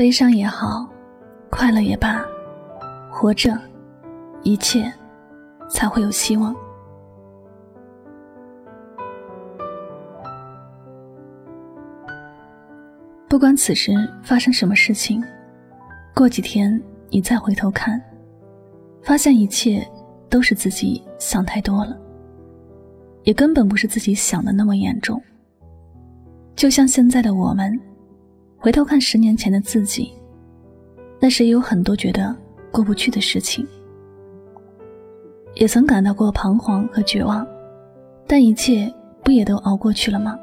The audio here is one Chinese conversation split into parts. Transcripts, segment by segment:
悲伤也好，快乐也罢，活着，一切才会有希望。不管此时发生什么事情，过几天你再回头看，发现一切都是自己想太多了，也根本不是自己想的那么严重。就像现在的我们。回头看十年前的自己，那时也有很多觉得过不去的事情，也曾感到过彷徨和绝望，但一切不也都熬过去了吗？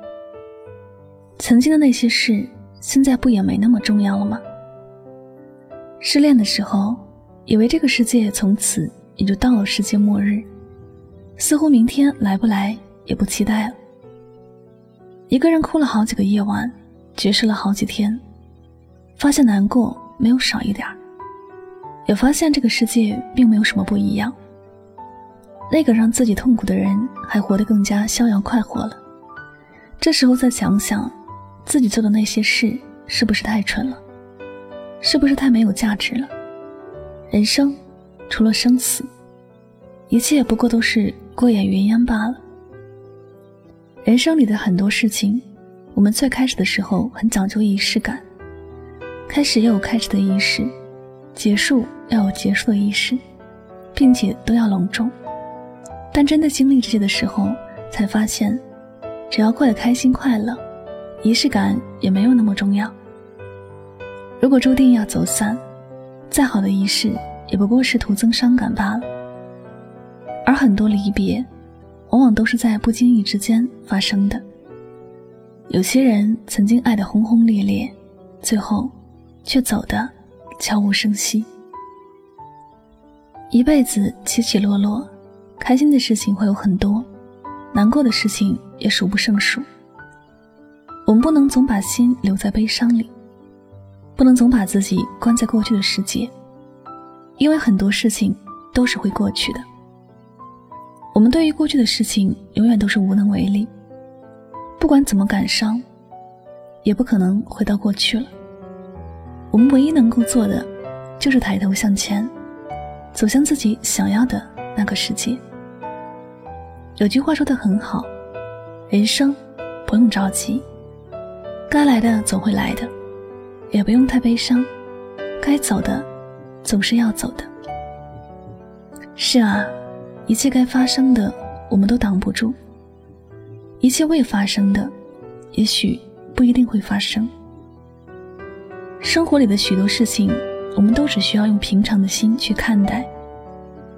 曾经的那些事，现在不也没那么重要了吗？失恋的时候，以为这个世界从此也就到了世界末日，似乎明天来不来也不期待了。一个人哭了好几个夜晚。绝食了好几天，发现难过没有少一点也发现这个世界并没有什么不一样。那个让自己痛苦的人还活得更加逍遥快活了。这时候再想想，自己做的那些事是不是太蠢了？是不是太没有价值了？人生除了生死，一切不过都是过眼云烟罢了。人生里的很多事情。我们最开始的时候很讲究仪式感，开始要有开始的仪式，结束要有结束的仪式，并且都要隆重。但真的经历这些的时候，才发现，只要过得开心快乐，仪式感也没有那么重要。如果注定要走散，再好的仪式也不过是徒增伤感罢了。而很多离别，往往都是在不经意之间发生的。有些人曾经爱得轰轰烈烈，最后却走得悄无声息。一辈子起起落落，开心的事情会有很多，难过的事情也数不胜数。我们不能总把心留在悲伤里，不能总把自己关在过去的世界，因为很多事情都是会过去的。我们对于过去的事情，永远都是无能为力。不管怎么感伤，也不可能回到过去了。我们唯一能够做的，就是抬头向前，走向自己想要的那个世界。有句话说的很好，人生不用着急，该来的总会来的，也不用太悲伤，该走的总是要走的。是啊，一切该发生的，我们都挡不住。一切未发生的，也许不一定会发生。生活里的许多事情，我们都只需要用平常的心去看待。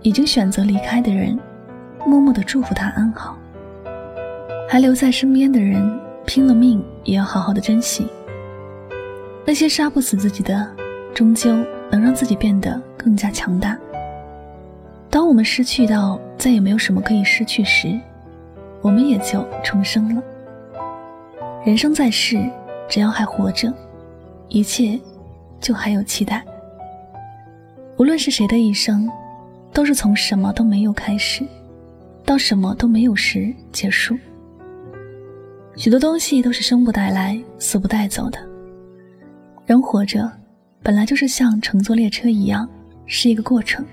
已经选择离开的人，默默的祝福他安好；还留在身边的人，拼了命也要好好的珍惜。那些杀不死自己的，终究能让自己变得更加强大。当我们失去到再也没有什么可以失去时，我们也就重生了。人生在世，只要还活着，一切就还有期待。无论是谁的一生，都是从什么都没有开始，到什么都没有时结束。许多东西都是生不带来，死不带走的。人活着，本来就是像乘坐列车一样，是一个过程。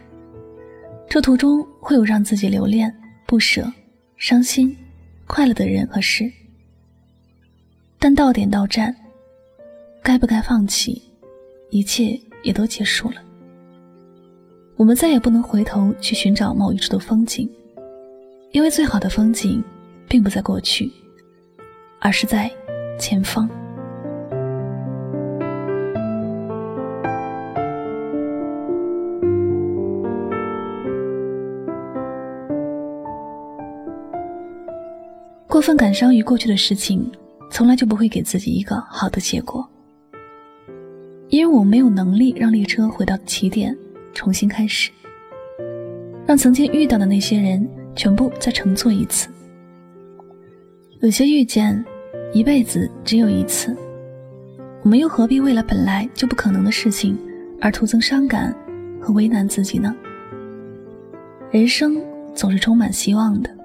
这途中会有让自己留恋、不舍。伤心、快乐的人和事，但到点到站，该不该放弃，一切也都结束了。我们再也不能回头去寻找某一处的风景，因为最好的风景，并不在过去，而是在前方。过分感伤于过去的事情，从来就不会给自己一个好的结果。因为我没有能力让列车回到起点，重新开始，让曾经遇到的那些人全部再乘坐一次。有些遇见，一辈子只有一次，我们又何必为了本来就不可能的事情而徒增伤感和为难自己呢？人生总是充满希望的。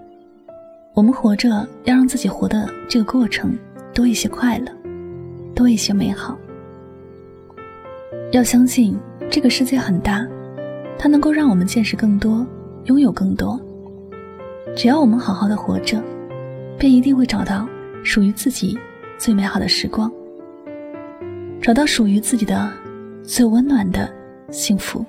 我们活着，要让自己活的这个过程多一些快乐，多一些美好。要相信这个世界很大，它能够让我们见识更多，拥有更多。只要我们好好的活着，便一定会找到属于自己最美好的时光，找到属于自己的最温暖的幸福。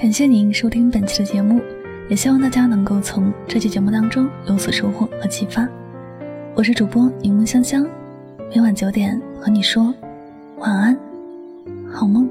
感谢您收听本期的节目，也希望大家能够从这期节目当中有所收获和启发。我是主播柠檬香香，每晚九点和你说晚安，好梦。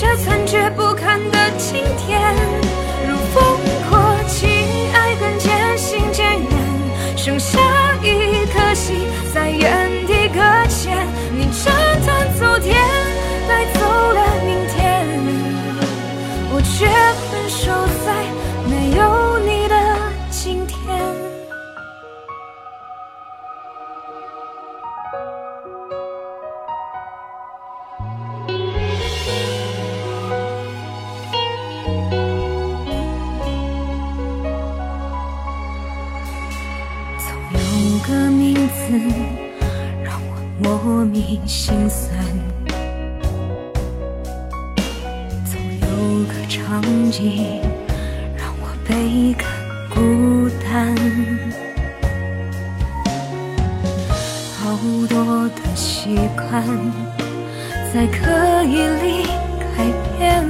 这残缺不堪的晴天。如风过情，爱恨渐行渐远，剩下一颗心在眼心酸，总有个场景让我。倍感孤单，好多的习惯在刻意里改变，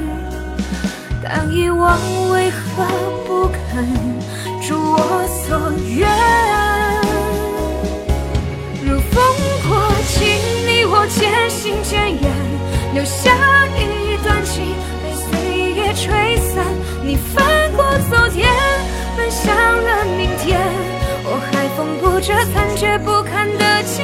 但遗忘为何不肯如我所愿？留下一段情被岁月吹散。你翻过。昨天奔向了明天，我还缝补着残缺不堪的今